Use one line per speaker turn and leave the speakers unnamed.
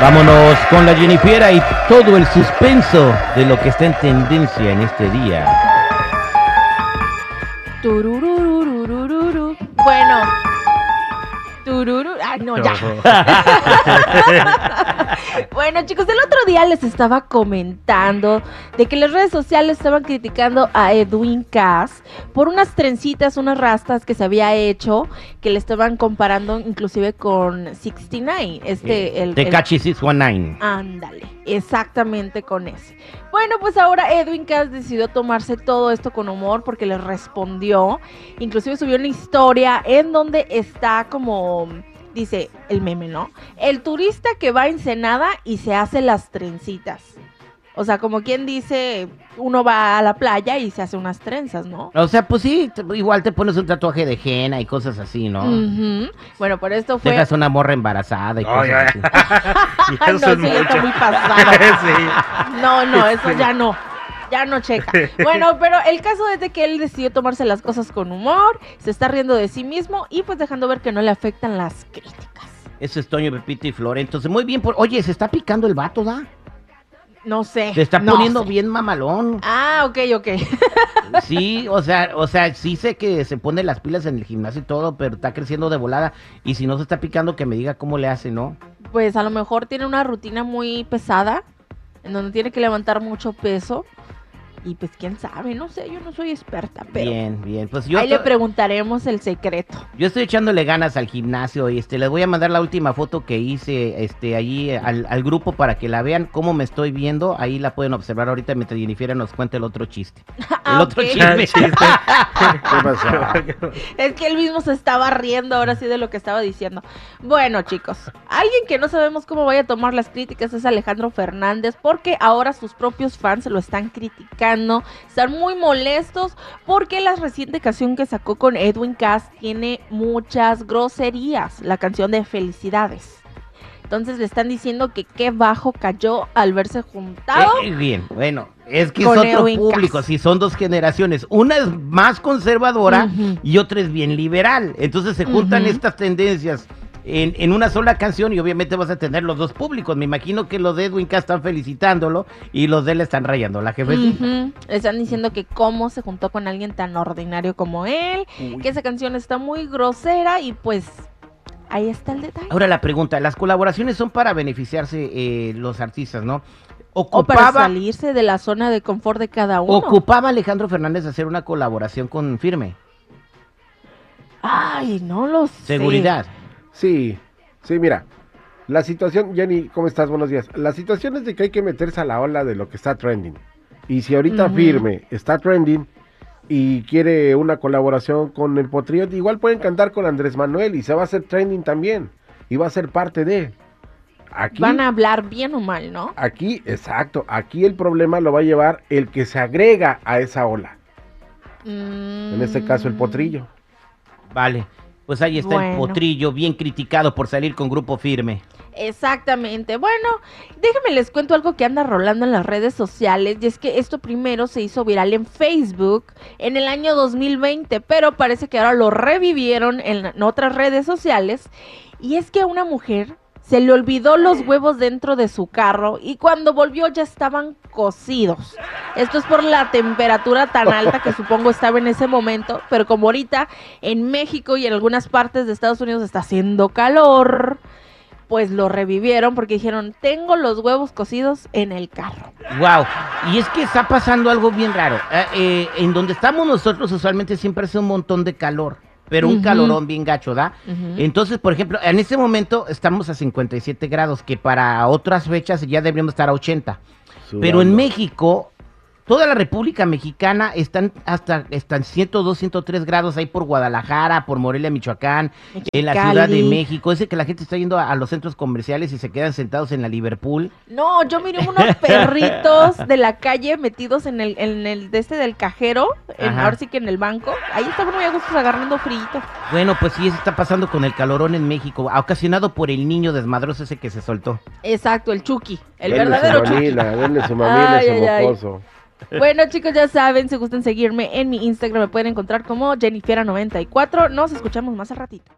Vámonos con la Jennifiera y todo el suspenso de lo que está en tendencia en este día.
Tururururururu. Bueno. Tururu. Ay, no, ya. bueno, chicos, el otro día les estaba comentando de que las redes sociales estaban criticando a Edwin Cass por unas trencitas, unas rastas que se había hecho, que le estaban comparando inclusive con 69. Este, el, el-
Tecachi 619.
Ándale, exactamente con ese. Bueno, pues ahora Edwin Cass decidió tomarse todo esto con humor porque le respondió. Inclusive subió una historia en donde está como, dice el meme, ¿no? El turista que va a Ensenada y se hace las trencitas. O sea, como quien dice, uno va a la playa y se hace unas trenzas, ¿no?
O sea, pues sí, igual te pones un tatuaje de henna y cosas así, ¿no?
Ujú. Bueno, por esto fue...
Dejas una morra embarazada y cosas así.
Ay, no,
es
sí, está muy pasado.
Sí.
No, no, eso ya no. Ya no checa. Bueno, pero el caso es de que él decidió tomarse las cosas con humor, se está riendo de sí mismo y pues dejando ver que no le afectan las críticas.
Eso es Toño, Pepito y Flor. Entonces, muy bien. Por... Oye, se está picando el vato, ¿da?
No sé.
Se está
no
poniendo
sé.
bien mamalón.
Ah, ok, ok.
Sí, o sea, o sea, sí sé que se pone las pilas en el gimnasio y todo, pero está creciendo de volada. Y si no se está picando, que me diga cómo le hace, ¿no?
Pues a lo mejor tiene una rutina muy pesada, en donde tiene que levantar mucho peso. Y pues quién sabe, no sé, yo no soy experta, pero
Bien, bien. Pues yo,
ahí le preguntaremos el secreto.
yo estoy echándole ganas al gimnasio y este les voy a mandar la última foto que hice este allí al, al grupo para que la vean cómo me estoy viendo. Ahí la pueden observar ahorita mientras Jennifer nos cuente el otro chiste.
Ah,
el otro
ok.
chisme.
¿Qué pasó?
Es que él mismo se estaba riendo ahora sí de lo que estaba diciendo. Bueno, chicos, alguien que no sabemos cómo vaya a tomar las críticas es Alejandro Fernández, porque ahora sus propios fans lo están criticando, están muy molestos porque la reciente canción que sacó con Edwin Cass tiene muchas groserías, la canción de Felicidades. Entonces le están diciendo que qué bajo cayó al verse juntado.
Eh, bien, bueno, es que es otro
Edwin
público,
Cass.
si son dos generaciones. Una es más conservadora y otra es bien liberal. Entonces se juntan estas tendencias en, en una sola canción y obviamente vas a tener los dos públicos. Me imagino que los de Edwin Cass están felicitándolo y los de él están rayando la.
Ujú. Le Están diciendo que cómo se juntó con alguien tan ordinario como él, que esa canción está muy grosera y pues ahí está el detalle.
Ahora la pregunta, las colaboraciones son para beneficiarse eh, los artistas, ¿no?
O para
Ocupaba,
salirse de la zona de confort de cada uno.
ocupaba Alejandro Fernández hacer una colaboración con Firme.
Ay, no lo sé.
Seguridad.
Sí, sí, mira. La situación, Jenny, ¿cómo estás? Buenos días. La situación es de que hay que meterse a la ola de lo que está trending. Y si ahorita firme está trending y quiere una colaboración con el Potrillo, igual pueden cantar con Andrés Manuel y se va a hacer trending también. Y va a ser parte de. Aquí,
Van a hablar bien o mal, ¿no?
aquí, exacto. Aquí el problema lo va a llevar el que se agrega a esa ola. En este caso, el
Mm.
Potrillo.
Vale. Pues ahí está el potrillo, bien criticado por salir con grupo firme.
Exactamente. Bueno, déjenme les cuento algo que anda rolando en las redes sociales y es que esto primero se hizo viral en Facebook en el año 2020, pero parece que ahora lo revivieron en, en otras redes sociales y es que a una mujer se le olvidó los huevos dentro de su carro y cuando volvió ya estaban cocidos. Esto es por la temperatura tan alta que supongo estaba en ese momento, pero como ahorita en México y en algunas partes de Estados Unidos está haciendo calor, pues lo revivieron porque dijeron, tengo los huevos cocidos en el carro.
Wow. Y es que está pasando algo bien raro. Eh, eh, en donde estamos nosotros usualmente siempre hace un montón de calor. Pero un calorón bien gacho, ¿da? Entonces, por ejemplo, en este momento estamos a 57 grados, que para otras fechas ya deberíamos estar a 80. Pero en. México Toda la República Mexicana están hasta están 102, 103 grados ahí por Guadalajara, por Morelia, Michoacán, en la Ciudad de. México. Ese que la gente está yendo a, a los centros comerciales y se quedan sentados en la Liverpool.
No, yo miré unos perritos de la calle metidos en el, en el de este del cajero, en, ahora sí que en el banco. Ahí estaban muy a gusto agarrando frío.
Bueno, pues sí, eso está pasando con el calorón en México, ocasionado por el niño desmadroso ese que se soltó.
Exacto, el Chucky, el
Denle
verdadero
su
Chucky.
mamila, denle su mamila,
Ay,
su
ay, ay. Bueno, chicos, ya saben, si gustan seguirme en mi Instagram, me pueden encontrar como Jennifiera94. Nos escuchamos más al ratito.